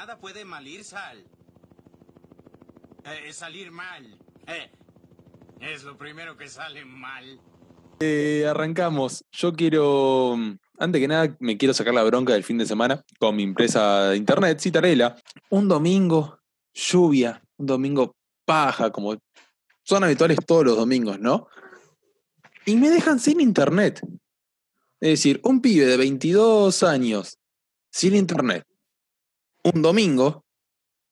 nada puede malir sal. Eh, salir mal. Eh, es lo primero que sale mal. Eh, arrancamos. Yo quiero, antes que nada, me quiero sacar la bronca del fin de semana con mi empresa de internet, Citarela. Un domingo, lluvia, un domingo paja, como son habituales todos los domingos, ¿no? Y me dejan sin internet. Es decir, un pibe de 22 años sin internet, un domingo,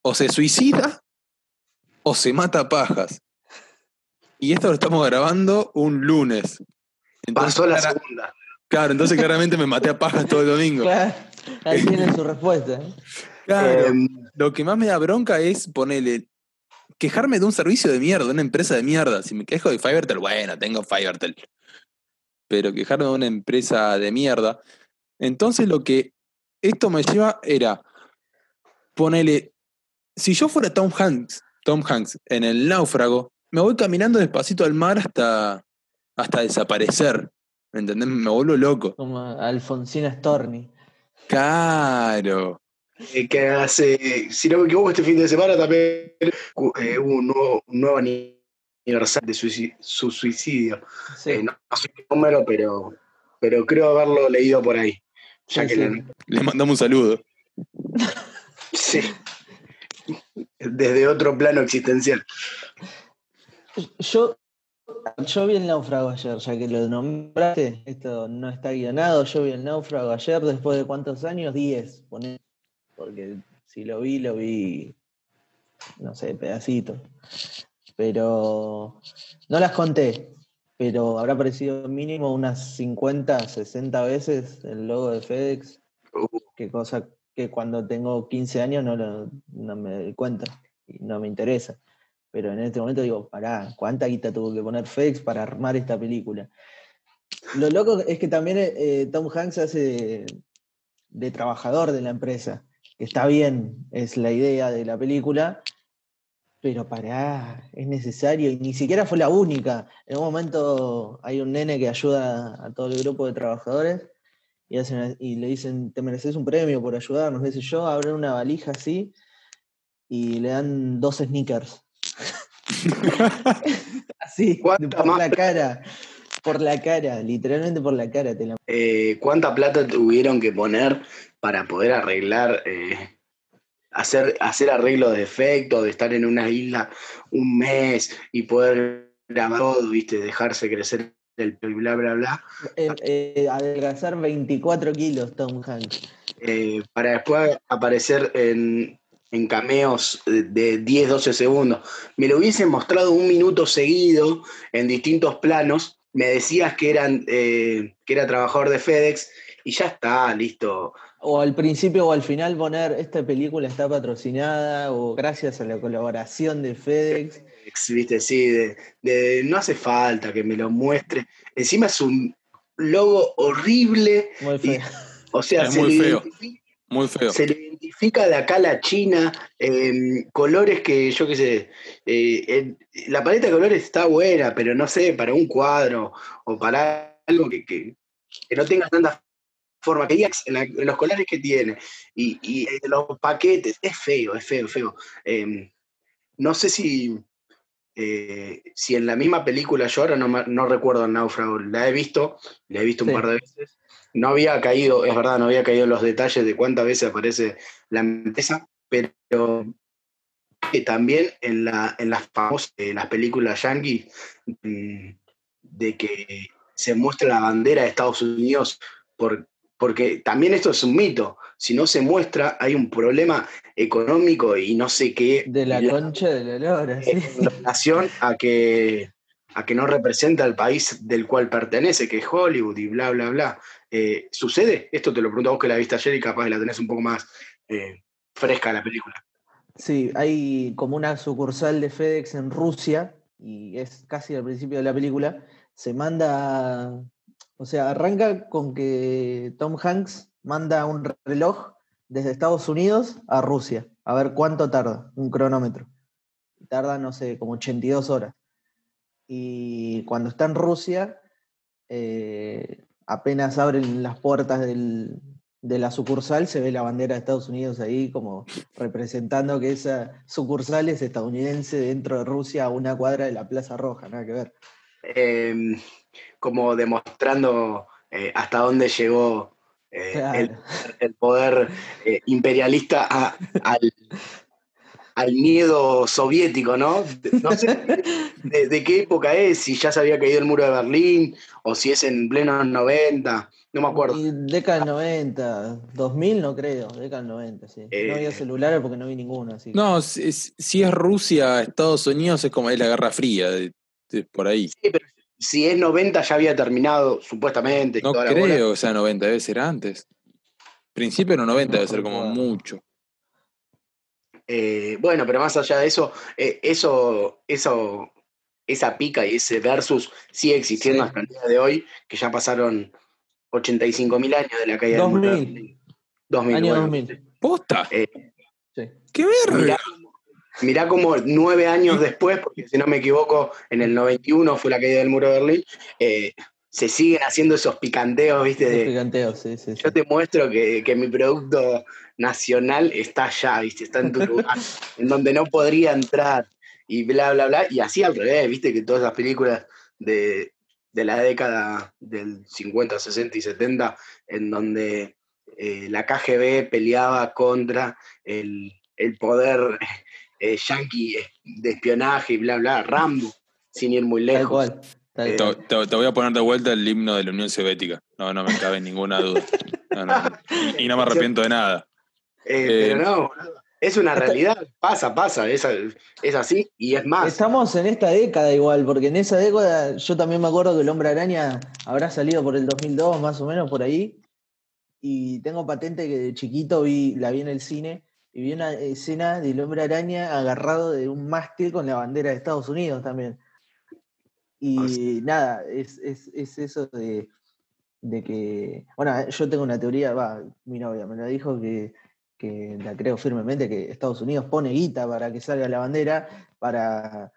o se suicida o se mata a pajas. Y esto lo estamos grabando un lunes. Pasó la clara- segunda. Claro, entonces claramente me maté a pajas todo el domingo. Claro, ahí tiene su respuesta. ¿eh? Claro. Em, Lo que más me da bronca es ponerle. Quejarme de un servicio de mierda, de una empresa de mierda. Si me quejo de Fivertel, bueno, tengo Fivertel. Pero quejarme de una empresa de mierda. Entonces lo que esto me lleva era ponerle. Si yo fuera Tom Hanks, Tom Hanks en el náufrago, me voy caminando despacito al mar hasta, hasta desaparecer. ¿Me entendés? Me vuelvo loco. Como Alfonsina Storni. Claro. eh, que hace, si no me equivoco, este fin de semana también eh, hubo un nuevo, un nuevo aniversario de suici- su suicidio. Sí. Eh, no, no sé qué número, pero, pero creo haberlo leído por ahí. Ya Sí, que sí. le- Le mandamos un saludo. sí. Desde otro plano existencial. Yo, yo vi el náufrago ayer, ya que lo nombraste. Esto no está guionado. Yo vi el náufrago ayer, después de cuántos años? 10, poné. Porque si lo vi, lo vi, no sé, pedacitos. Pero no las conté. Pero habrá aparecido mínimo unas 50, 60 veces el logo de FedEx. Uh, que cosa que cuando tengo 15 años no, no me doy cuenta y no me interesa. Pero en este momento digo, pará, ¿cuánta guita tuvo que poner FedEx para armar esta película? Lo loco es que también eh, Tom Hanks hace de, trabajador de la empresa, está bien, es la idea de la película, pero pará, es necesario, y ni siquiera fue la única. En un momento hay un nene que ayuda a todo el grupo de trabajadores y, hacen, y le dicen, te mereces un premio por ayudarnos, qué sé yo, abren una valija así y le dan dos sneakers. así, ¿Cuánta por más la cara, por la cara, literalmente por la cara. Te la... eh, ¿Cuánta plata tuvieron que poner para poder arreglar, eh, hacer, hacer arreglos de efectos, de estar en una isla un mes y poder grabar todo, viste, dejarse crecer el pelo y bla, bla, bla? eh, eh, adelgazar 24 kilos, Tom Hanks. eh, para después aparecer en, en cameos de, de 10, 12 segundos. Me lo hubiesen mostrado un minuto seguido en distintos planos, me decías que, eran, eh, que era trabajador de FedEx y ya está, listo. O al principio o al final poner esta película está patrocinada o gracias a la colaboración de FedEx. Viste, sí, de, de- no hace falta que me lo muestre. Encima es un logo horrible, Muy Y- feo. o sea, Es se muy le, feo. identifica, Muy feo. se le identifica de acá a la China, em, colores que yo qué sé, eh, en- la paleta de colores está buena, pero no sé, para un cuadro o para algo que, que- que no tenga tanta forma, que digas en, la- en los colores que tiene y, y eh, los paquetes, es feo, es feo, feo. Em, no sé si, eh, si en la misma película, yo ahora no, recuerdo el náufrago, la he visto, la he visto un Sí. par de veces. No había caído, es verdad, no había caído en los detalles de cuántas veces aparece la empresa, pero que también en, la, en las famosas en las películas yankee mm, de que se muestra la bandera de Estados Unidos por, porque también esto es un mito. Si no se muestra, hay un problema económico y no sé qué. De la y concha de la lora, sí. en relación a que, a que no representa al país del cual pertenece, que es Hollywood y bla, bla, bla. Eh, ¿Sucede? Esto te lo pregunto a vos que la viste ayer y capaz la tenés un poco más eh, fresca la película. Sí, hay como una sucursal de FedEx en Rusia, y es casi al principio de la película, se manda, o sea, arranca con que Tom Hanks manda un reloj desde Estados Unidos a Rusia, a ver cuánto tarda, un cronómetro. Tarda, no sé, como 82 horas. Y cuando está en Rusia, eh, apenas abren las puertas del, de la sucursal se ve la bandera de Estados Unidos ahí como representando que esa sucursal es estadounidense dentro de Rusia a una cuadra de la Plaza Roja, nada que ver. Em, como demostrando eh, hasta dónde llegó eh, el, Claro. el poder eh, imperialista a- al, al miedo soviético, ¿no? No sé de, de qué época es, si ya se había caído el muro de Berlín o si es en plenos 90, no me acuerdo. Y década del 90, 2000 no creo, década del 90, sí. Eh, no había celulares porque no vi ninguno, así que- No, si, si es Rusia, Estados Unidos, es como es la Guerra Fría, de- de por ahí. Sí, pero si es 90 ya había terminado, supuestamente. No toda creo que sea 90, debe ser antes. Principio los 90 debe ser como mucho. Eh, bueno, pero más allá de eso, eh, eso, eso, esa pica y ese versus sigue existiendo Sí. hasta el día de hoy, que ya pasaron 85.000 años de la caída del muro de 2000. Berlín. 2000, Año bueno. 2000. ¿Posta? Eh, Sí. ¡Qué verga! Mirá, como nueve años después, porque si no me equivoco, en el 91 fue la caída del muro de Berlín, eh, se siguen haciendo esos picanteos, ¿viste? De, picanteos, sí, sí, sí. yo te muestro que, que mi producto nacional está allá, ¿viste? Está en tu lugar, en donde no podría entrar, y bla, bla, bla. Y así al revés, ¿viste? Que todas las películas de, de la década del 50, 60 y 70, en donde eh, la KGB peleaba contra el, el poder eh, yanqui de espionaje y bla, bla, Rambo, sin ir muy Tal lejos. cual. tal Eh, Te, voy a poner de vuelta el himno de la Unión Soviética. No, no me cabe ninguna duda. No, no. Y, y no me arrepiento de nada. Eh, Eh, pero no, es una realidad, pasa, pasa, es, es así y es más. Estamos en esta década igual, porque en esa década yo también me acuerdo que el Hombre Araña habrá salido por el 2002, más o menos por ahí. Y tengo patente que de chiquito vi, la vi en el cine y vi una escena del Hombre Araña agarrado de un mástil con la bandera de Estados Unidos también. Y nada, es, es- es eso de, de que. Bueno, yo tengo una teoría, va, mi novia me la dijo que, que la creo firmemente, que Estados Unidos pone guita para que salga la bandera para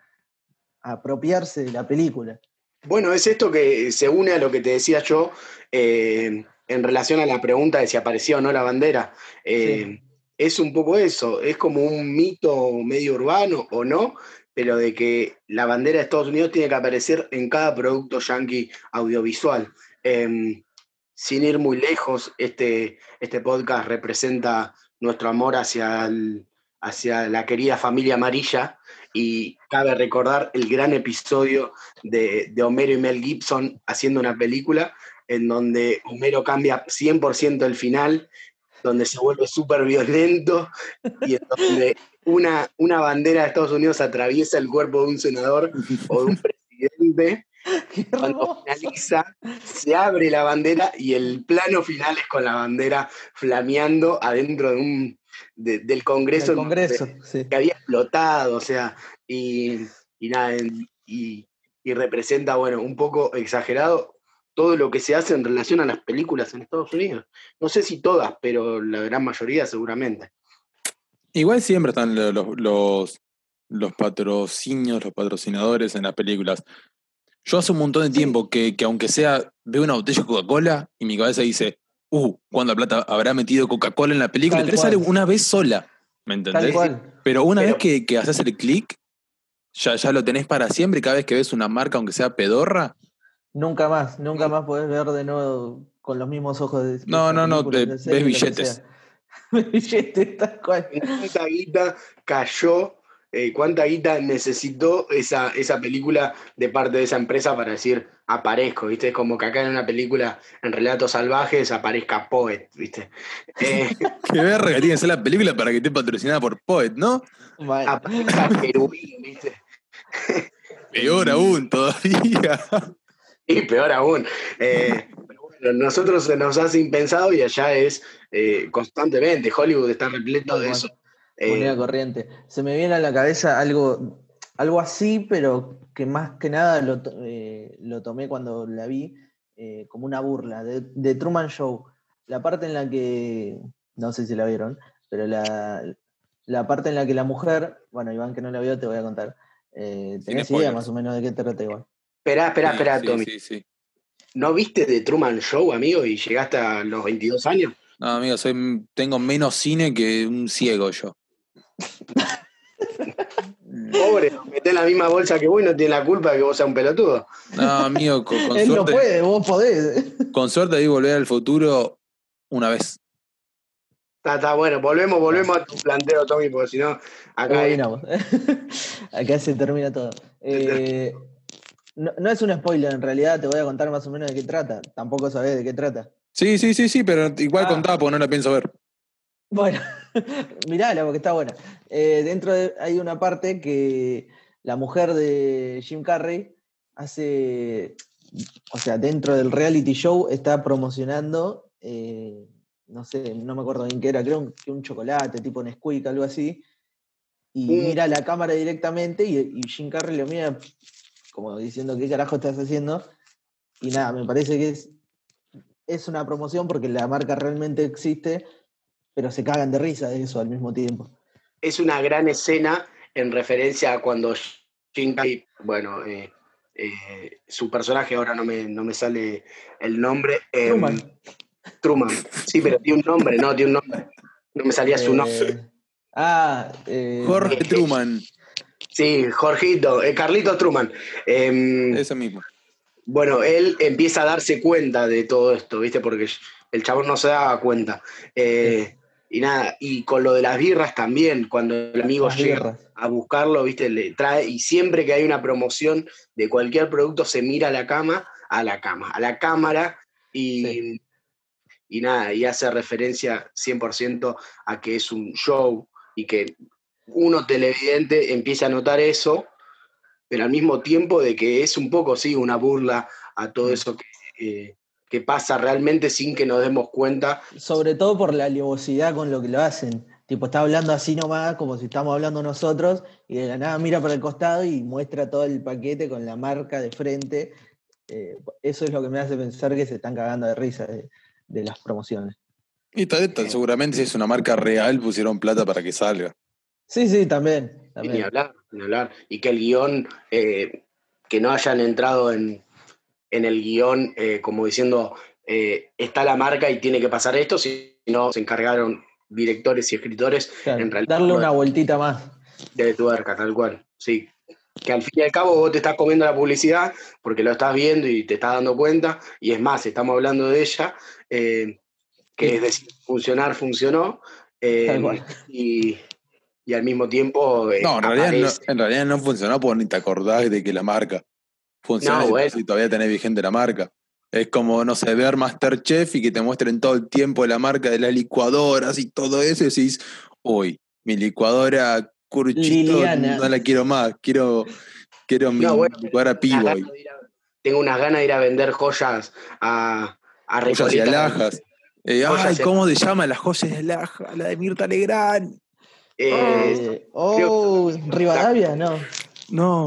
apropiarse de la película. Bueno, es esto que se une a lo que te decía yo eh, en relación a la pregunta de si apareció o no la bandera. Eh, Es un poco eso, es como un mito medio urbano o no, pero de que la bandera de Estados Unidos tiene que aparecer en cada producto yankee audiovisual. Eh, sin ir muy lejos, este, este podcast representa nuestro amor hacia, el- hacia la querida familia amarilla y cabe recordar el gran episodio de, de Homero y Mel Gibson haciendo una película en donde Homero cambia 100% el final, donde se vuelve súper violento y en donde una, una bandera de Estados Unidos atraviesa el cuerpo de un senador o de un presidente. ¡Qué Cuando finaliza, se abre la bandera y el plano final es con la bandera flameando adentro de un, de- del Congreso. Congreso, sí. que había explotado, o sea, y, y nada, y, y representa, bueno, un poco exagerado todo lo que se hace en relación a las películas en Estados Unidos. No sé si todas, pero la gran mayoría seguramente. Igual siempre están lo- los, los, los patrocinios, los patrocinadores en las películas. Yo hace un montón de tiempo que, que aunque sea, veo una botella de Coca-Cola y mi cabeza dice, uh, ¿cuánta plata habrá metido Coca-Cola en la película? Tal sale una vez sola, ¿me Tal entendés? cual. Pero una Pero- vez que, que haces el clic, ya, ya lo tenés para siempre. y Cada vez que ves una marca, aunque sea pedorra, Nunca más, nunca más podés ver de nuevo con los mismos ojos de. No, no, no, de ves billetes. billetes, tal cual. ¿Cuánta guita cayó? eh, ¿Cuánta guita necesitó esa, esa película de parte de esa empresa para decir aparezco? ¿Viste? Es como que acá en una película en relatos salvajes aparezca Poet, ¿viste? Eh, qué verga tiene que ser la película para que esté patrocinada por Poet, ¿no? Mal. aparezca Querubín, ¿viste? Peor aún, todavía. Y peor aún. Eh, pero bueno, nosotros se nos hace impensado y allá es eh, constantemente. Hollywood está repleto de eso. Moneda Eh, corriente. Se me viene a la cabeza algo, algo así, pero que más que nada lo, eh, lo tomé cuando la vi eh, como una burla de, de Truman Show. La parte en la que, no sé si la vieron, pero la, la parte en la que la mujer, bueno, Iván que no la vio, te voy a contar. Eh, ¿Tenés idea más o menos de qué te trata igual? Esperá, esperá, Sí, esperá, sí, Tommy. sí, sí. ¿No viste The Truman Show, amigo, y llegaste a los 22 años? No, amigo, soy, tengo menos cine que un ciego yo. Pobre, meté en la misma bolsa que vos y no tiene la culpa de que vos seas un pelotudo. No, amigo, con, con Él no suerte, puede, vos podés. con suerte vi volver al futuro una vez. Está, está bueno, volvemos, volvemos a tu planteo, Tommy, porque si no, acá hay-. Acá se termina todo. Eh, no, no es un spoiler, en realidad te voy a contar más o menos de qué trata. Tampoco sabés de qué trata. Sí, sí, sí, sí, pero igual Ah. contaba porque no la pienso ver. Bueno, mirala porque está buena. Eh, dentro de- hay una parte que la mujer de Jim Carrey hace, o sea, dentro del reality show está promocionando, eh, no sé, no me acuerdo bien qué era, creo que un chocolate, tipo Nesquik, algo así, y mira la cámara directamente y, y Jim Carrey lo mira como diciendo, ¿qué carajo estás haciendo? Y nada, me parece que es, es una promoción porque la marca realmente existe, pero se cagan de risa de eso al mismo tiempo. es una gran escena en referencia a cuando Jim Carrey, bueno, eh, eh, su personaje ahora no me, no me sale el nombre. eh, Truman. Truman. Sí, pero tiene un nombre, no, tiene un nombre. No me salía su nombre. Eh, ah, eh, Jorge Truman, Sí, Jorgito, eh, Carlitos Truman. Em, ese mismo. Bueno, él empieza a darse cuenta de todo esto, ¿viste? Porque el chabón no se daba cuenta. Eh, y nada, y con lo de las birras también, cuando el amigo las llega birras. a buscarlo, ¿viste? Le trae, y siempre que hay una promoción de cualquier producto, se mira a la cama, a la cama, a la cámara, y, Sí. y nada, y hace referencia 100% a que es un show y que uno televidente empieza a notar eso, pero al mismo tiempo de que es un poco, sí, una burla a todo Mm. eso que, eh, que pasa realmente sin que nos demos cuenta. Sobre todo por la alevosidad con lo que lo hacen. Tipo, está hablando así nomás, como si estamos hablando nosotros, y de la nada mira para el costado y muestra todo el paquete con la marca de frente. Eh, eso es lo que me hace pensar que se están cagando de risa de, de las promociones. Y tal, tal, seguramente si es una marca real pusieron plata para que salga. Sí, sí, también. Ni hablar, ni hablar. Y que el guion, eh, que no hayan entrado en, en el guion eh, como diciendo, eh, está la marca y tiene que pasar esto, sino se encargaron directores y escritores Claro, en realidad darle una vueltita más. de tuerca, tal cual. Sí. Que al fin y al cabo vos te estás comiendo la publicidad porque lo estás viendo y te estás dando cuenta. Y es más, estamos hablando de ella, eh, que es decir, funcionar, funcionó. Tal cual. y, y al mismo tiempo. eh, No, en realidad no, aparece- en realidad no funcionó porque ni te acordás de que la marca funciona No, si- bueno. si todavía tenés vigente la marca. Es como, no sé, ver Masterchef y que te muestren todo el tiempo la marca de las licuadoras y todo eso y decís, uy, mi licuadora Curchito Liliana. no la quiero más, quiero, quiero mi No, bueno, licuadora a- tengo unas ganas de ir a vender joyas a, a Joyas y alhajas. Eh, ay, ¿cómo se llama las joyas de alhaja? La de Mirta Legrand. Eh, Eh, oh, Rivadavia, no. No,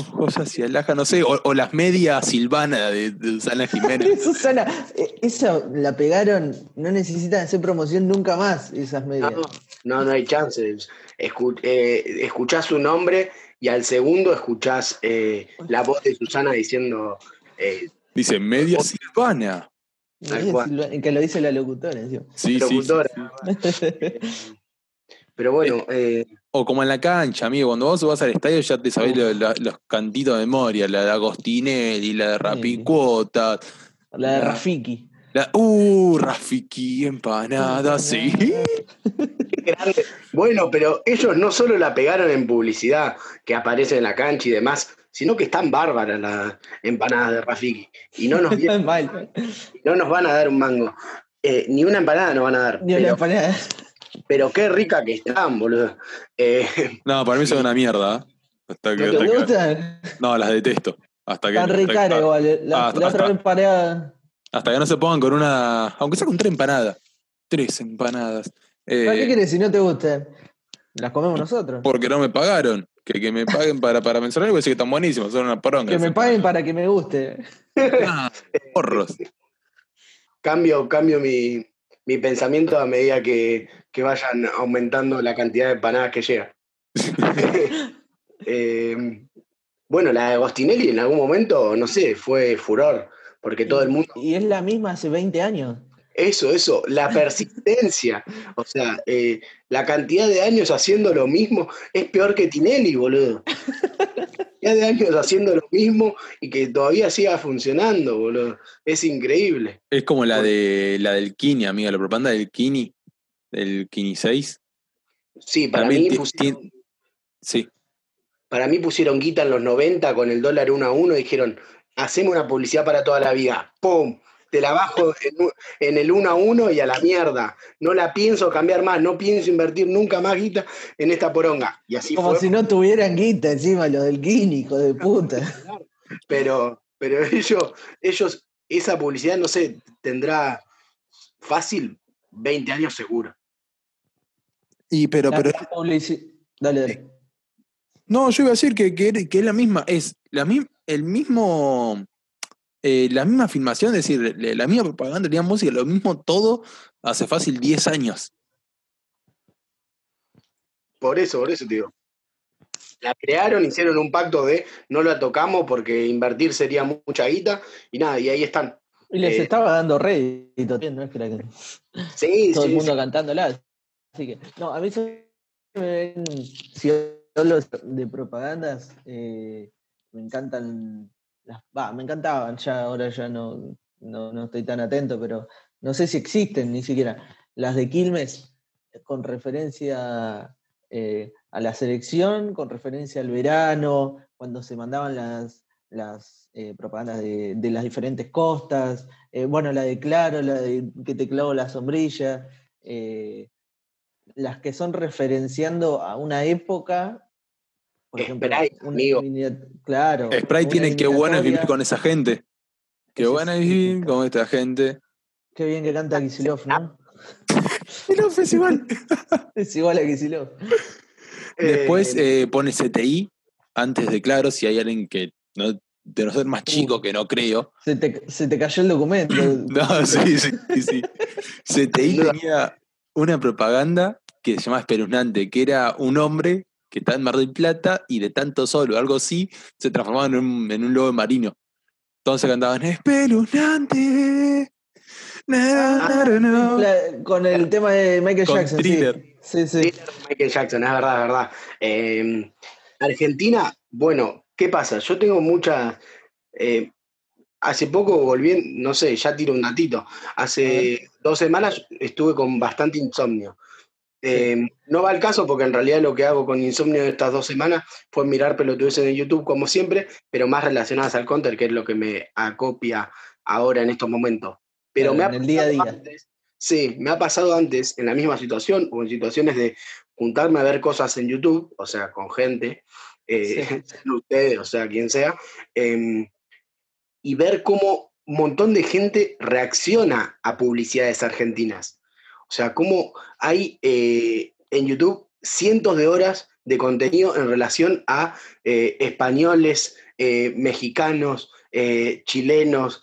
y alhajas, no sé. O, o las medias Silvana de, de Susana Jiménez. Susana, eh, esa la pegaron, no necesitan hacer promoción nunca más, esas medias. No, no, no hay chances. Escu- eh, escuchás su nombre y al segundo escuchás eh, la voz de Susana diciendo. eh, Dice, media Silvana. silva- que lo dice la locutora encima. Sí, sí, sí, locutora. sí. Pero bueno, eh, O como en la cancha, amigo. Cuando vos vas al estadio ya te sabés los cantitos de memoria. La de Agostinelli, la de Rapicuota. La de La- Rafiki. La, uh, Rafiki, empanada, sí. bueno, pero ellos no solo la pegaron en publicidad, que aparece en la cancha y demás, sino que están bárbaras las empanadas de Rafiki. Y no nos, vienen- no nos van a dar un mango. Eh, ni una empanada nos van a dar. Ni una empanada. Pero qué rica que están, boludo. Eh, No, para mí son una mierda. ¿eh? Hasta que, ¿No ¿Te gustan? no, las detesto. Hasta que, Están caras igual. eh. La, Ah, la otra hasta- vez paré a- hasta que no se pongan con una. Aunque sea con tres empanadas. Tres empanadas. Eh, ¿Para qué querés si no te gustan? Las comemos nosotros. porque no me pagaron. Que, que me paguen para, para mencionar algo y decir que están buenísimos. Son una poronga. Que me paguen para que me guste. Ah, porros. cambio, cambio mi, mi pensamiento a medida que, que vayan aumentando la cantidad de empanadas que llegan. Eh, bueno, la de Agostinelli en algún momento, no sé, fue furor, porque todo el mundo, Y es la misma hace 20 años. Eso, eso, la persistencia. O sea, eh, la cantidad de años haciendo lo mismo es peor que Tinelli, boludo. La cantidad de años haciendo lo mismo y que todavía siga funcionando, boludo. Es increíble. Es como la de la del Kini, amiga, la propaganda del Kini, del Kini 6. Sí, para También mí, pusieron, Sí, para mí pusieron guita en los 90 con el dólar uno a uno y dijeron, hacemos una publicidad para toda la vida. ¡Pum! Te la bajo en, el uno a uno y a la mierda. No la pienso cambiar más, no pienso invertir nunca más guita en esta poronga. Y así Como fue. si no tuvieran guita encima los del Guini, hijo de puta. pero, pero ellos, ellos, esa publicidad, no sé, tendrá fácil 20 años seguro. y pero, pero Dale, dale. No, yo iba a decir que, que, que es la misma, es la, mi- el mismo, eh, la misma filmación, es decir, la la misma propaganda, la misma música, lo mismo todo, hace fácil 10 años. Por eso, por eso te digo. La crearon, hicieron un pacto de no la tocamos porque invertir sería mucha guita y nada, y ahí están. Y les Eh, estaba dando rédito no es que era que Sí, todo sí, el mundo sí. cantándola. Así que, no, a mí se me ven, si hablo de propagandas, eh, me encantan, me encantaban, ya ahora ya no, no, no estoy tan atento, pero no sé si existen ni siquiera. Las de Quilmes, con referencia eh, a la selección, con referencia al verano, cuando se mandaban las, las eh, propagandas de, las diferentes costas, eh, bueno, la de Claro, la de que te clavo la sombrilla, eh, las que son referenciando a una época, por ejemplo, Sprite, una amigo. claro. Sprite tiene que bueno es vivir con esa gente. Qué bueno es vivir con esta gente. Qué bien que canta Kisilov, ¿no? Y no, es igual. Es igual a Kisilov. Después Eh, eh, pone CTI antes de claro, si hay alguien que no, de no ser más chico, que no creo. Se te, se te cayó el documento. No, sí, sí, sí. sí. CTI tenía una propaganda que se llama Espeluznante, que era un hombre que estaba en Mar del Plata y de tanto sol o algo así, se transformaba en un, en un lobo marino. Entonces cantaban Espeluznante. na, na, na, na". La- con el tema de Michael Con Jackson. sí. Thriller. Sí, sí. Thriller de Michael Jackson, es verdad, es verdad. Eh, Argentina, bueno, ¿qué pasa? Yo tengo mucha. eh, hace poco volví, no sé, ya tiro un datito. Hace dos semanas estuve con bastante insomnio. Eh, No va al caso porque en realidad lo que hago con insomnio estas dos semanas fue mirar pelotudeces en YouTube como siempre, pero más relacionadas al counter, que es lo que me acopia ahora en estos momentos. Pero me ha el día a pasado día. antes- sí, me ha pasado antes en la misma situación o en situaciones de juntarme a ver cosas en YouTube, o sea, con gente, eh, ustedes, o sea, quien sea, em, y ver cómo un montón de gente reacciona a publicidades argentinas. O sea, cómo hay eh, en YouTube cientos de horas de contenido en relación a eh, españoles, eh, mexicanos, chilenos,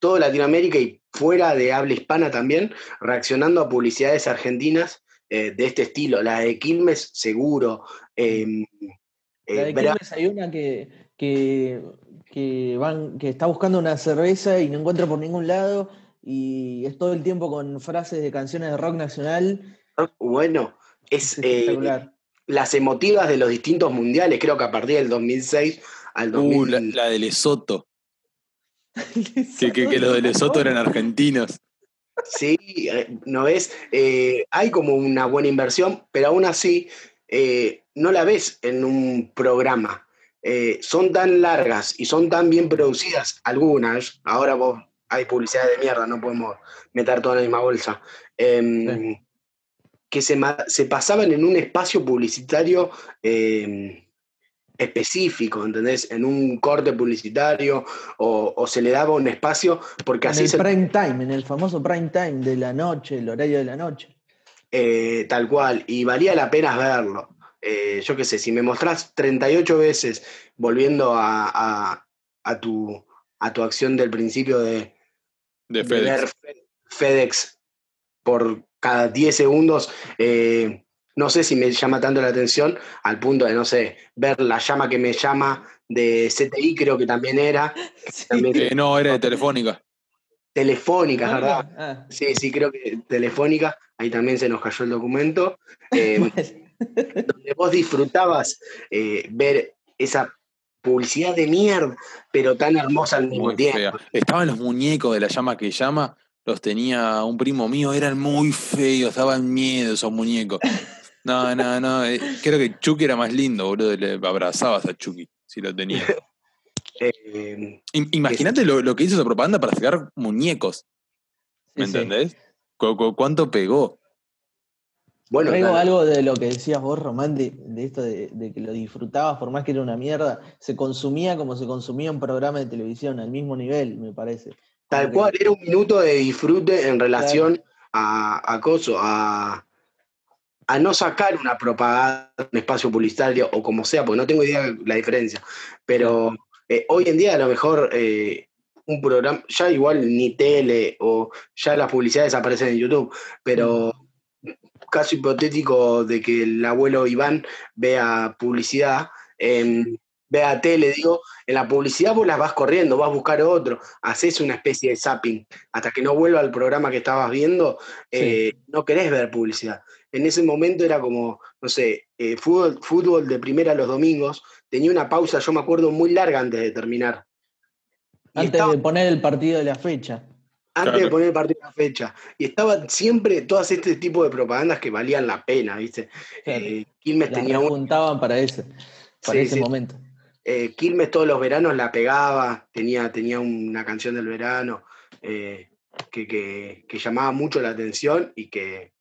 toda Latinoamérica y fuera de habla hispana también, reaccionando a publicidades argentinas de este estilo. La de Quilmes, seguro. em, La de Quilmes hay una que, que, que van, que está buscando una cerveza y no encuentra por ningún lado y es todo el tiempo con frases de canciones de rock nacional. Bueno, es Es eh, espectacular. las emotivas de los distintos mundiales, creo que a partir del 2006 al 2000. Uh, la, la de Lesoto. Que, que, que los de Lesoto eran argentinos. Sí, eh, ¿no ves? Eh, hay como una buena inversión, pero aún así eh, no la ves en un programa. Eh, son tan largas y son tan bien producidas, algunas, ahora vos hay publicidad de mierda, no podemos meter todo en la misma bolsa, em, Sí. que se, se pasaban en un espacio publicitario em, específico, ¿entendés? En un corte publicitario o, o se le daba un espacio porque En así el se prime time, en el famoso prime time de la noche, el horario de la noche. Eh, tal cual, y valía la pena verlo. Eh, yo qué sé, si me mostrás 38 veces volviendo a, a- a tu, a tu acción del principio de, De de FedEx. ver Fe- FedEx por cada 10 segundos, eh, no sé si me llama tanto la atención al punto de, no sé, ver la llama que me llama de CTI, creo que también era. Sí. También- Eh, no, era de Telefónica. Telefónica, Ah, ¿verdad? ah, Sí, sí, creo que Telefónica, ahí también se nos cayó el documento, eh, donde vos disfrutabas eh, ver esa publicidad de mierda, pero tan hermosa al mismo Muy tiempo. fea. Estaban los muñecos de la llama que llama, los tenía un primo mío, eran muy feos, daban miedo esos muñecos. No, no, no. eh, creo que Chucky era más lindo, boludo. Le abrazabas a Chucky si lo tenía. Eh, Im- Imagínate lo, lo que hizo esa propaganda para sacar muñecos. ¿Me sí, sí. entendés? Cu- cu- ¿Cuánto pegó? Bueno, Traigo algo de lo que decías vos, Román, de, de esto de, de que lo disfrutabas por más que era una mierda. Se consumía como se consumía un programa de televisión, al mismo nivel, me parece. tal cual, era un minuto de disfrute en relación a, a coso, a, a no sacar una propaganda, un espacio publicitario o como sea, porque no tengo idea de la diferencia. Pero eh, hoy en día a lo mejor eh, un programa, ya igual ni tele o ya las publicidades aparecen en YouTube, pero caso hipotético de que el abuelo Iván vea publicidad, vea tele, digo, en la publicidad vos las vas corriendo, vas a buscar otro, haces una especie de zapping, hasta que no vuelva al programa que estabas viendo, eh, no querés ver publicidad. En ese momento era como, no sé, eh, fútbol, fútbol de primera los domingos, tenía una pausa, yo me acuerdo, muy larga antes de terminar. Antes estaba- de poner el partido de la fecha. Antes Claro. de poner el partido en la fecha. Y estaban siempre todas este tipo de propagandas que valían la pena, ¿viste? Claro. Eh, Quilmes Las tenía un, juntaban para ese, para Sí, ese sí. momento. eh, Quilmes todos los veranos la pegaba, tenía, tenía una canción del verano eh, que, que- que llamaba mucho la atención y que,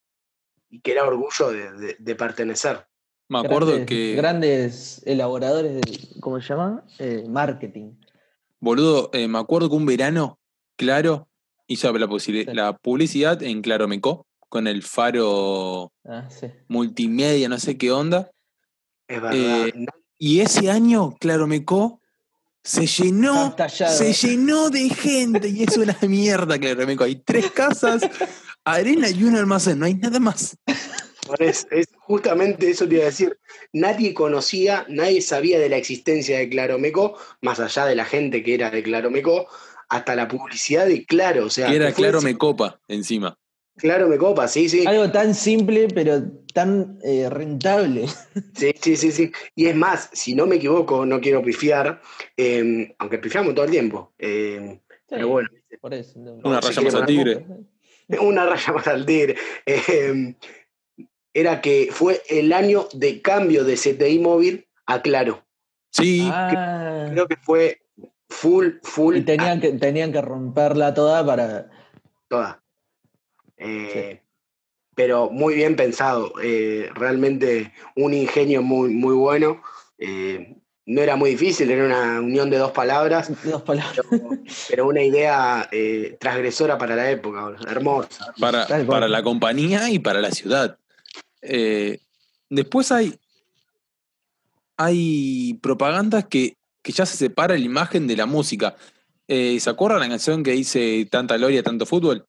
y que era orgullo de, de- de pertenecer. Me acuerdo grandes, que, Grandes elaboradores de, ¿cómo se llama? Eh, marketing. boludo, eh, me acuerdo que un verano, claro, hizo la, Sí. la publicidad en Claro Mecó con el faro Ah, sí. multimedia, no sé qué onda. Es verdad. Eh, Y ese año, Claro Mecó se llenó, se llenó de gente y es una mierda, Claro Mecó. Hay tres casas, arena y un almacén, no hay nada más. Eso, es justamente eso te iba a decir. Nadie conocía, nadie sabía de la existencia de Claromeco, más allá de la gente que era de Claromeco, hasta la publicidad de Claro. O sea, Que era Claro ese- Mecopa encima. Claro Mecopa, sí, sí. Algo tan simple, pero tan eh, rentable. Sí, sí, sí, sí. Y es más, si no me equivoco, no quiero pifiar, eh, aunque pifiamos todo el tiempo. eh, pero bueno, Por eso. no- Una si raya más al tigre. una raya más al tigre. era que fue el año de cambio de CTI móvil a Claro. Sí, Ah, Creo que fue full, full. y tenían que, tenían que romperla toda para. toda. Eh, Pero muy bien pensado, eh, realmente un ingenio muy, muy bueno. eh, no era muy difícil, era una unión de dos palabras, Dos palabras. pero, pero una idea eh, transgresora para la época, hermosa. para, para la compañía y para la ciudad. Eh, después hay, hay propagandas que, que ya se separa la imagen de la música. Eh, ¿Se acuerdan la canción que dice tanta gloria, tanto fútbol?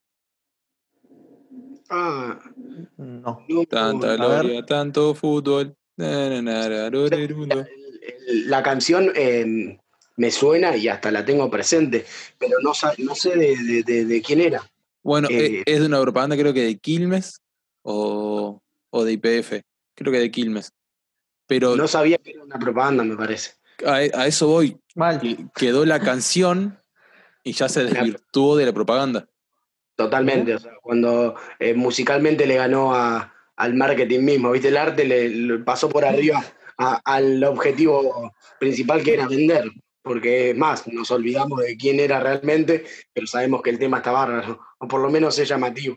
Ah, No. Tanta gloria, tanto fútbol. Na, na, na, la canción eh, me suena y hasta la tengo presente, pero no, no sé de, de- de- de quién era. Bueno, Eh, eh, es de una propaganda creo que de Quilmes o, o de IPF. Creo que de Quilmes. Pero No sabía que era una propaganda, me parece. A, a eso voy. Mal. que Quedó la canción y ya se desvirtuó de la propaganda. Totalmente, o sea, cuando eh, musicalmente le ganó a- al marketing mismo, ¿viste? El arte le, le pasó por arriba a- al objetivo principal que era vender, porque es más, nos olvidamos de quién era realmente, pero sabemos que el tema está bárbaro, o por lo menos es llamativo.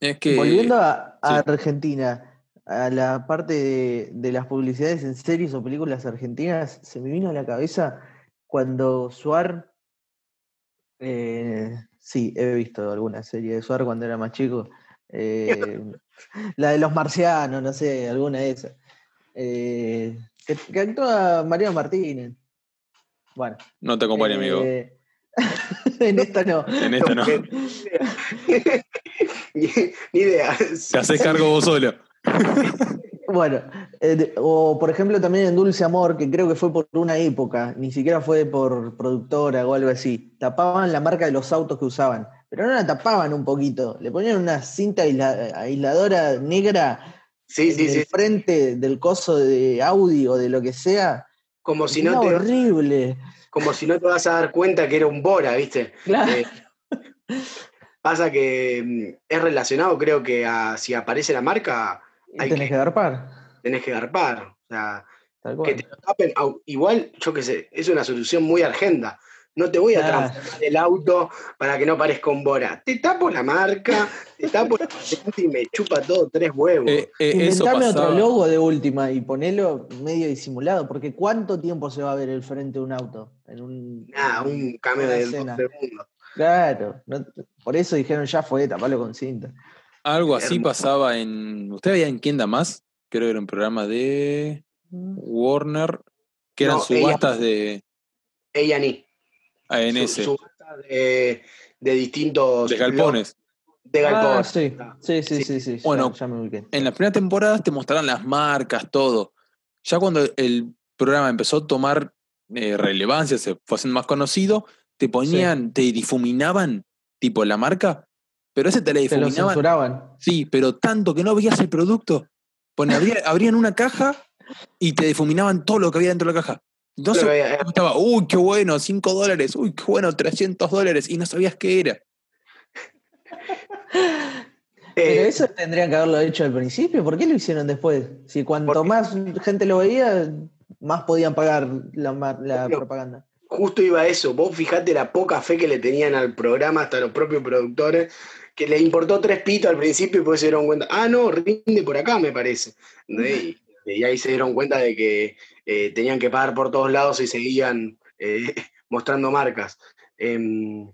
Es que. Volviendo a, a sí. Argentina, a la parte de, de las publicidades en series o películas argentinas, se me vino a la cabeza cuando Suar. eh, sí, he visto alguna serie de Suar cuando era más chico. eh, la de los marcianos, no sé, alguna de esas. Eh, que, que actúa María Martínez. Bueno. No te acompaña, amigo. en esta no. En esta no. ni, ni idea. Te haces cargo vos solo. Bueno, Eh, o, por ejemplo, también en Dulce Amor, que creo que fue por una época, ni siquiera fue por productora o algo así. Tapaban la marca de los autos que usaban, pero no la tapaban un poquito. Le ponían una cinta aisla- aisladora negra Sí, en sí, el frente del coso de Audi o de lo que sea. Como si, no te, horrible. como si no te vas a dar cuenta que era un Bora, ¿viste? Claro. Eh, pasa que mm, es relacionado, creo que a si aparece la marca, hay Tenés que- que garpar. tenés que garpar. O sea, Tal que te lo tapen. Igual, yo qué sé, es una solución muy argenda. No te voy a Claro. transformar el auto para que no parezca un Bora. Te tapo la marca, te tapo la patente y me chupa todo tres huevos. Eh, eh, eso Inventame otro logo de última y ponelo medio disimulado, porque ¿cuánto tiempo se va a ver el frente de un auto? En un, Nada, un cambio de dos segundos. Claro, no- por eso dijeron ya fue, tapalo con cinta. Algo así Hermoso. pasaba en. ¿Usted veía en quién da más? Creo que era un programa de Warner, que eran No, ella- subastas de Ella ni. ANS, Su- subasta de, de distintos. de galpones. De Ah, galpón. sí, sí, sí, Sí. sí, sí, ya- Bueno, ya, me ubiqué. En las primeras temporadas te mostraron las marcas, todo. Ya cuando el programa empezó a tomar eh, relevancia, se fue haciendo más conocido, te ponían, te difuminaban, tipo la marca, pero ese te la Te lo difuminaban. censuraban. Sí, pero tanto que no veías el producto. Pone, abría- abrían una caja y te difuminaban todo lo que había dentro de la caja. Entonces que había- estaba, uy, qué bueno, 5 dólares, uy, qué bueno, 300 dólares, y no sabías qué era. Pero Eh, eso tendrían que haberlo hecho al principio. ¿Por qué lo hicieron después? Si cuanto Porque- más gente lo veía, más podían pagar la, la propaganda. justo iba a eso. Vos fijate la poca fe que le tenían al programa, hasta los propios productores, que le importó tres pitos al principio y después se dieron cuenta, ah, no, rinde por acá, me parece. Y, y ahí se dieron cuenta de que eh, tenían que pagar por todos lados y seguían eh, mostrando marcas. Em,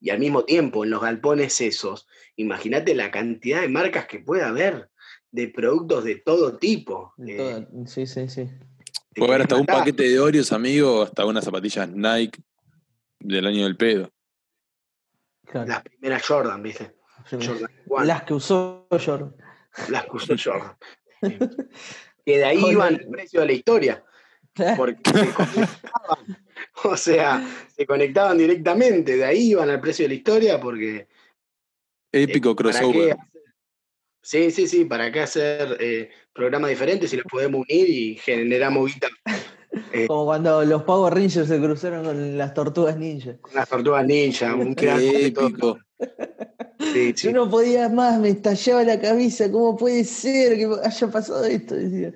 y al mismo tiempo, en los galpones esos, imagínate la cantidad de marcas que puede haber de productos de todo tipo. De Eh, toda- Sí, sí, sí. Puede haber hasta un paquete de Oreos, amigo, hasta unas zapatillas Nike del año del pedo. Claro. Las primeras Jordan, ¿viste? Jordan. Las que usó Jordan. las que usó Jordan. Que de ahí iban el- precio de la historia, porque se conectaban, o sea, se conectaban directamente, de ahí iban al precio de la historia, porque Épico eh, ¿para qué crossover. Sí, sí, sí, ¿para qué hacer eh, programas diferentes si los podemos unir y generamos guita Como cuando los Power Rangers se cruzaron con las tortugas ninja. con las tortugas ninja? Un gran Épico. Sí, sí. Yo no podía más, me estallaba la cabeza. ¿Cómo puede ser que haya pasado esto? Decía.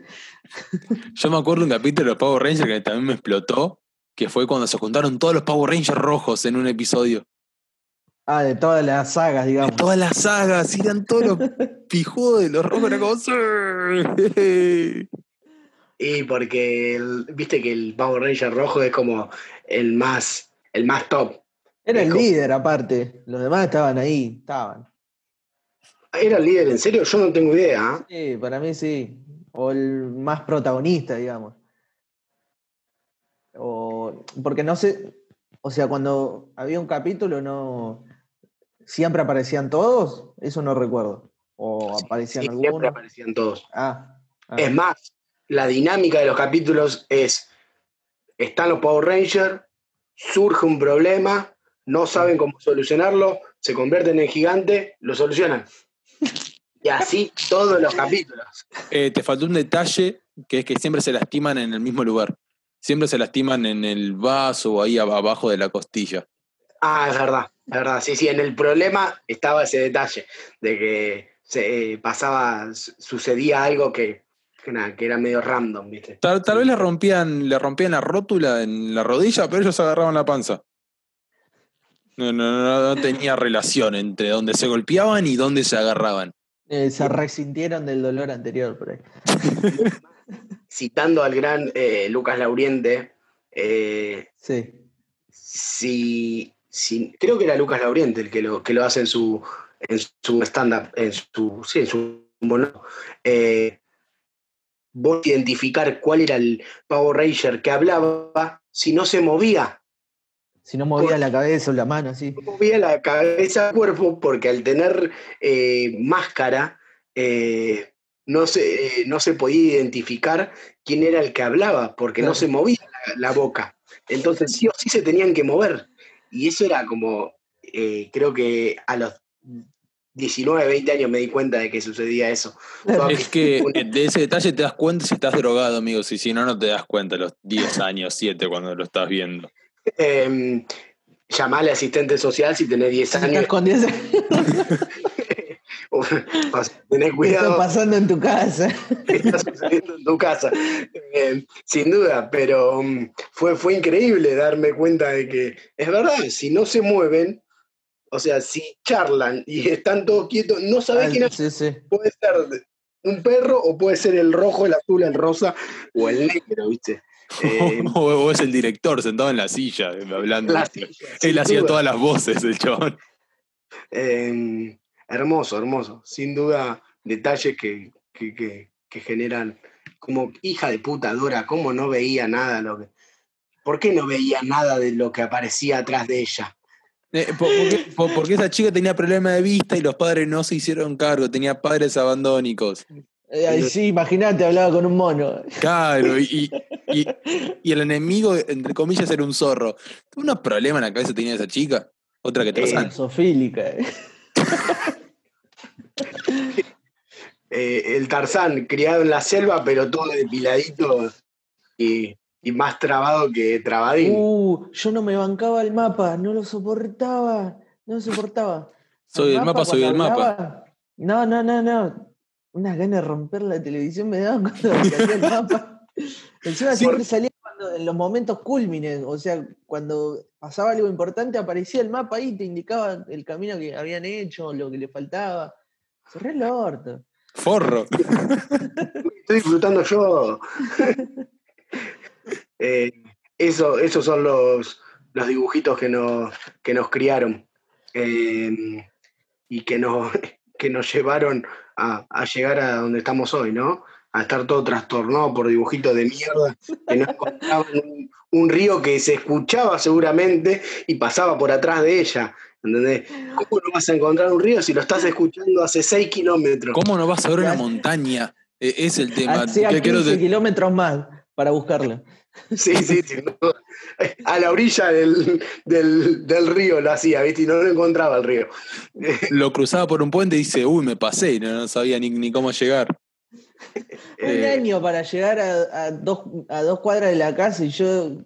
Yo me acuerdo un capítulo de los Power Rangers que también me explotó, que fue cuando se juntaron todos los Power Rangers rojos en un episodio. Ah, de todas las sagas, De digamos. todas las sagas, eran todos los pijudos de los rojos, era como... Y porque el- viste que el Power Ranger rojo es como el más, el más top. Era el líder, aparte. Los demás estaban ahí, estaban. ¿Era el líder en serio? Yo no tengo idea. ¿ah? Sí, para mí sí. O el más protagonista, digamos. O, porque no sé, o sea, cuando había un capítulo, no. ¿Siempre aparecían todos? Eso no recuerdo. O aparecían Sí, siempre algunos. aparecían todos. Ah, ah. Es más, la dinámica de los capítulos es, están los Power Rangers, surge un problema, no saben cómo solucionarlo, se convierten en gigante, lo solucionan. Y así todos los capítulos. Eh, te faltó un detalle, que es que siempre se lastiman en el mismo lugar. Siempre se lastiman en el vaso o ahí ab- abajo de la costilla. Ah, es verdad, es verdad. Sí, sí, en el problema estaba ese detalle de que se eh, pasaba, su- sucedía algo que, que, nada, que era medio random, ¿viste? Tal, tal vez le rompían, le rompían la rótula en la rodilla, pero ellos agarraban la panza. No, no, no, no tenía relación entre dónde se golpeaban y dónde se agarraban. Eh, se resintieron del dolor anterior por ahí. Citando al gran eh, Lucas Lauriente, eh, Sí. si, si- creo que era Lucas Lauriente el que lo, que lo hace en su, en su stand-up, en su, sí, en su monólogo. Eh, vos identificar cuál era el Power Ranger que hablaba si no se movía. Si no movía la cabeza o la mano, sí. No movía la cabeza cuerpo porque al tener eh, máscara eh, no se, eh, no se podía identificar quién era el que hablaba, porque no se movía la, la boca. Entonces sí o sí se tenían que mover. Y eso era como, creo que a los 19, 20 años me di cuenta de que sucedía eso. Toda Es que una- de ese detalle te das cuenta si estás drogado, amigos, y si no, no te das cuenta los 10 años, 7 cuando lo estás viendo. Eh, llamale asistente social si tenés 10 Estás años. con 10 o, o sea, tenés ¿Qué está cuidado. pasando en tu casa? está sucediendo en tu casa. Eh, sin duda, pero mm, fue, fue increíble darme cuenta de que es verdad, si no se mueven, o sea, si charlan y están todos quietos, no sabés quién es, Sí, sí. puede ser un perro o puede ser el rojo, el azul, el rosa o el negro, ¿viste? Eh, o, es el director sentado en la silla, eh, hablando. la silla, Él hacía duda. todas las voces, el chabón. Eh, hermoso, hermoso. Sin duda, detalles que, que, que- que generan como hija de puta Dora, cómo no veía nada lo que. ¿Por qué no veía nada de lo que aparecía atrás de ella? Eh, po- porque, po- porque esa chica tenía problema de vista y los padres no se hicieron cargo, tenía padres abandónicos. Eh, sí, imagínate, hablaba con un mono. Claro, y, y, y el enemigo, entre comillas, era un zorro. ¿Unos problemas en la cabeza tenía esa chica? Otra que Eh, Tarzán. Sofílica. eh. Eh, el Tarzán, criado en la selva, pero todo depiladito y, y más trabado que trabadín. Uh, yo no me bancaba el mapa, no lo soportaba, no lo soportaba. Soy el mapa, soy el cuando mapa. hablaba, No, no, no, no. Unas ganas de romper la televisión me daban cuando salía el mapa. Encima Sí. siempre salía cuando- en los momentos culmines, o sea, cuando pasaba algo importante aparecía el mapa ahí y te indicaba el camino que habían hecho, lo que le faltaba. Cerré el orto. Forro. Estoy disfrutando yo. Eh, eso, esos son los, los dibujitos que nos, que nos criaron eh, y que nos, que nos llevaron a, a llegar a donde estamos hoy, ¿no? A estar todo trastornado por dibujitos de mierda que no encontraban un, un río que se escuchaba seguramente y pasaba por atrás de ella. ¿Entendés? ¿Cómo no vas a encontrar un río si lo estás escuchando hace 6 kilómetros? ¿Cómo no vas a ver una montaña? E- Es el tema. Hacía Que 15 creo que- kilómetros más para buscarlo. Sí, sí, sí. no. A la orilla del, del, del río lo hacía, ¿viste? Y no lo encontraba el río. lo cruzaba por un puente y dice, uy, me pasé, y no, no sabía ni, ni cómo llegar. Un Eh, año para llegar a, a dos, a dos cuadras de la casa y yo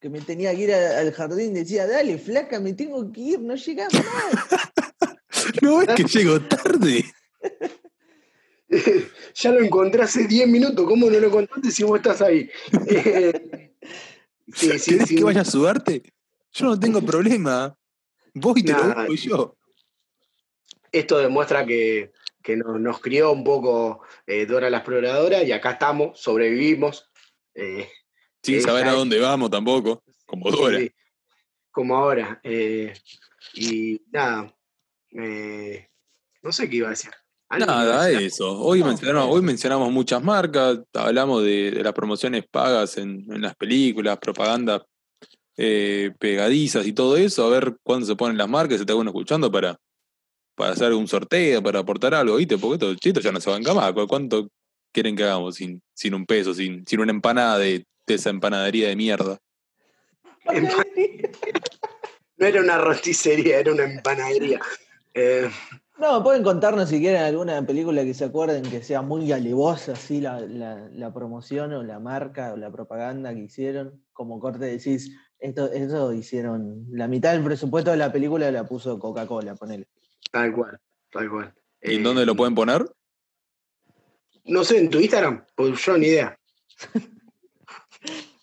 que me tenía que ir a- al jardín decía, dale, flaca, me tengo que ir, no llegás más. ¿No ves que llego tarde? ya lo encontré hace 10 minutos, ¿cómo no lo encontraste si vos estás ahí? Eh, sí, sí, ¿Querés sí. que vaya a sudarte? Yo no tengo problema. Vos y te lo Nah, yo. Esto demuestra que, que nos, nos crió un poco eh, Dora la exploradora y acá estamos, sobrevivimos. eh, Sin saber a dónde vamos tampoco. Como Dora. Como ahora. eh, y nada, no sé qué iba a decir. Nada, eso. Hoy, No, mencionamos, eso. hoy mencionamos muchas marcas, hablamos de, de las promociones pagas en, en las películas, propaganda eh, pegadizas y todo eso, a ver cuándo se ponen las marcas, se está uno escuchando para, para hacer un sorteo, para aportar algo, ¿viste? Porque estos chitos ya no se van más. ¿Cu- ¿Cuánto quieren que hagamos sin, sin un peso, sin, sin una empanada de, de esa empanadería de mierda? No era una rosticería, era una empanadería. Eh, No, pueden contarnos si quieren alguna película que se acuerden que sea muy alevosa, así la, la- la promoción o la marca o la propaganda que hicieron. Como corte decís, esto, eso hicieron. La mitad del presupuesto de la película la puso Coca-Cola, ponele. tal cual, tal cual. ¿Y en Eh, dónde lo pueden poner? No sé, en tu Instagram, pues yo ni idea.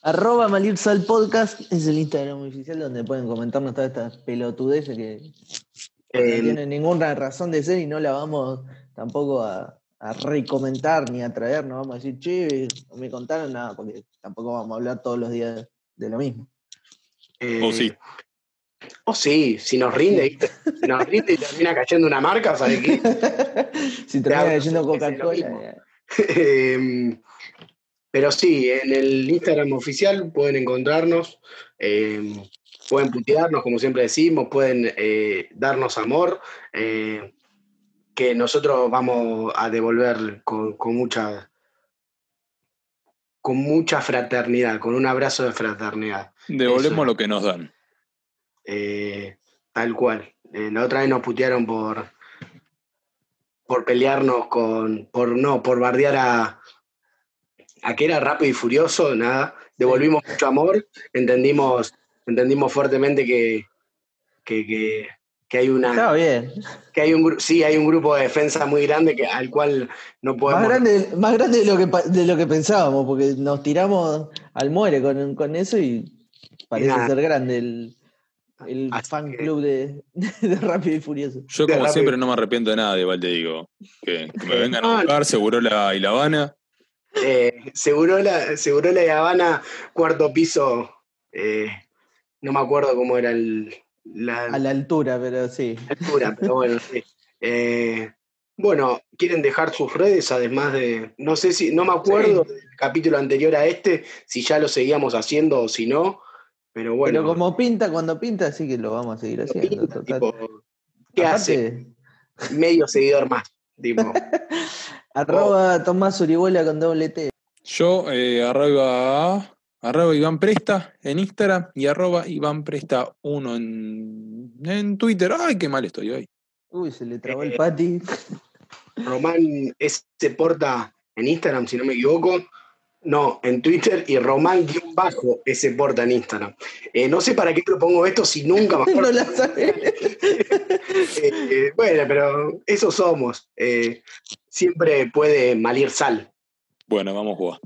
Arroba Malirsal Podcast es el Instagram oficial donde pueden comentarnos todas estas pelotudeces que no Eh, tienen ninguna razón de ser y no la vamos tampoco a, a recomentar ni a traer, no vamos a decir, che, no me contaron nada, porque tampoco vamos a hablar todos los días de lo mismo. eh, O sí. O sí, si nos rinde, si nos rinde y termina cayendo una marca, ¿sabes qué? si termina Claro, lo Coca-Cola. Eh, pero sí, en el Instagram oficial pueden encontrarnos, eh, pueden putearnos, como siempre decimos, pueden eh, darnos amor, eh, que nosotros vamos a devolver con, con mucha con mucha fraternidad, con un abrazo de fraternidad. Devolvemos Eso. lo que nos dan. Eh, tal cual. Eh, la otra vez nos putearon por por pelearnos con, por no, por bardear a a que era rápido y furioso, nada. Devolvimos mucho amor, entendimos, entendimos fuertemente que, que, que, que hay una Estaba bien. que hay un sí hay un grupo de defensa muy grande que, al cual no podemos Más grande, más grande de, lo que, de lo que pensábamos, porque nos tiramos al muere con, con eso y parece ser grande el, el Así fan que- club de, de Rápido y Furioso. Yo, De como rápido. siempre, no me arrepiento de nada, igual te digo. Que, que me vengan No, a buscar, seguro la y la Habana. Eh, seguro la, seguro la Habana, cuarto piso, eh, no me acuerdo cómo era el, la, A la altura, pero sí. altura, pero bueno, sí. Eh, bueno, quieren dejar sus redes, además de, no sé si, no me acuerdo del capítulo anterior a este, si ya lo seguíamos haciendo o si no, pero bueno. pero como pinta, cuando pinta, sí que lo vamos a seguir haciendo. total. tipo, ¿Qué hace? Medio seguidor más, tipo. arroba Tomás Uribola con doble T. Yo, eh, arroba, arroba Iván Presta en Instagram y arroba Iván Presta 1 en, en Twitter. Ay, qué mal estoy hoy. Uy, se le trabó el Eh, pati. Román S. Porta en Instagram, si no me equivoco. No, en Twitter y Román-bajo S. Porta en Instagram. Eh, no sé para qué propongo esto si nunca me acuerdo. No la sabe. Eh, bueno, pero eso somos. Eh, siempre puede malir sal. Bueno, vamos a jugar.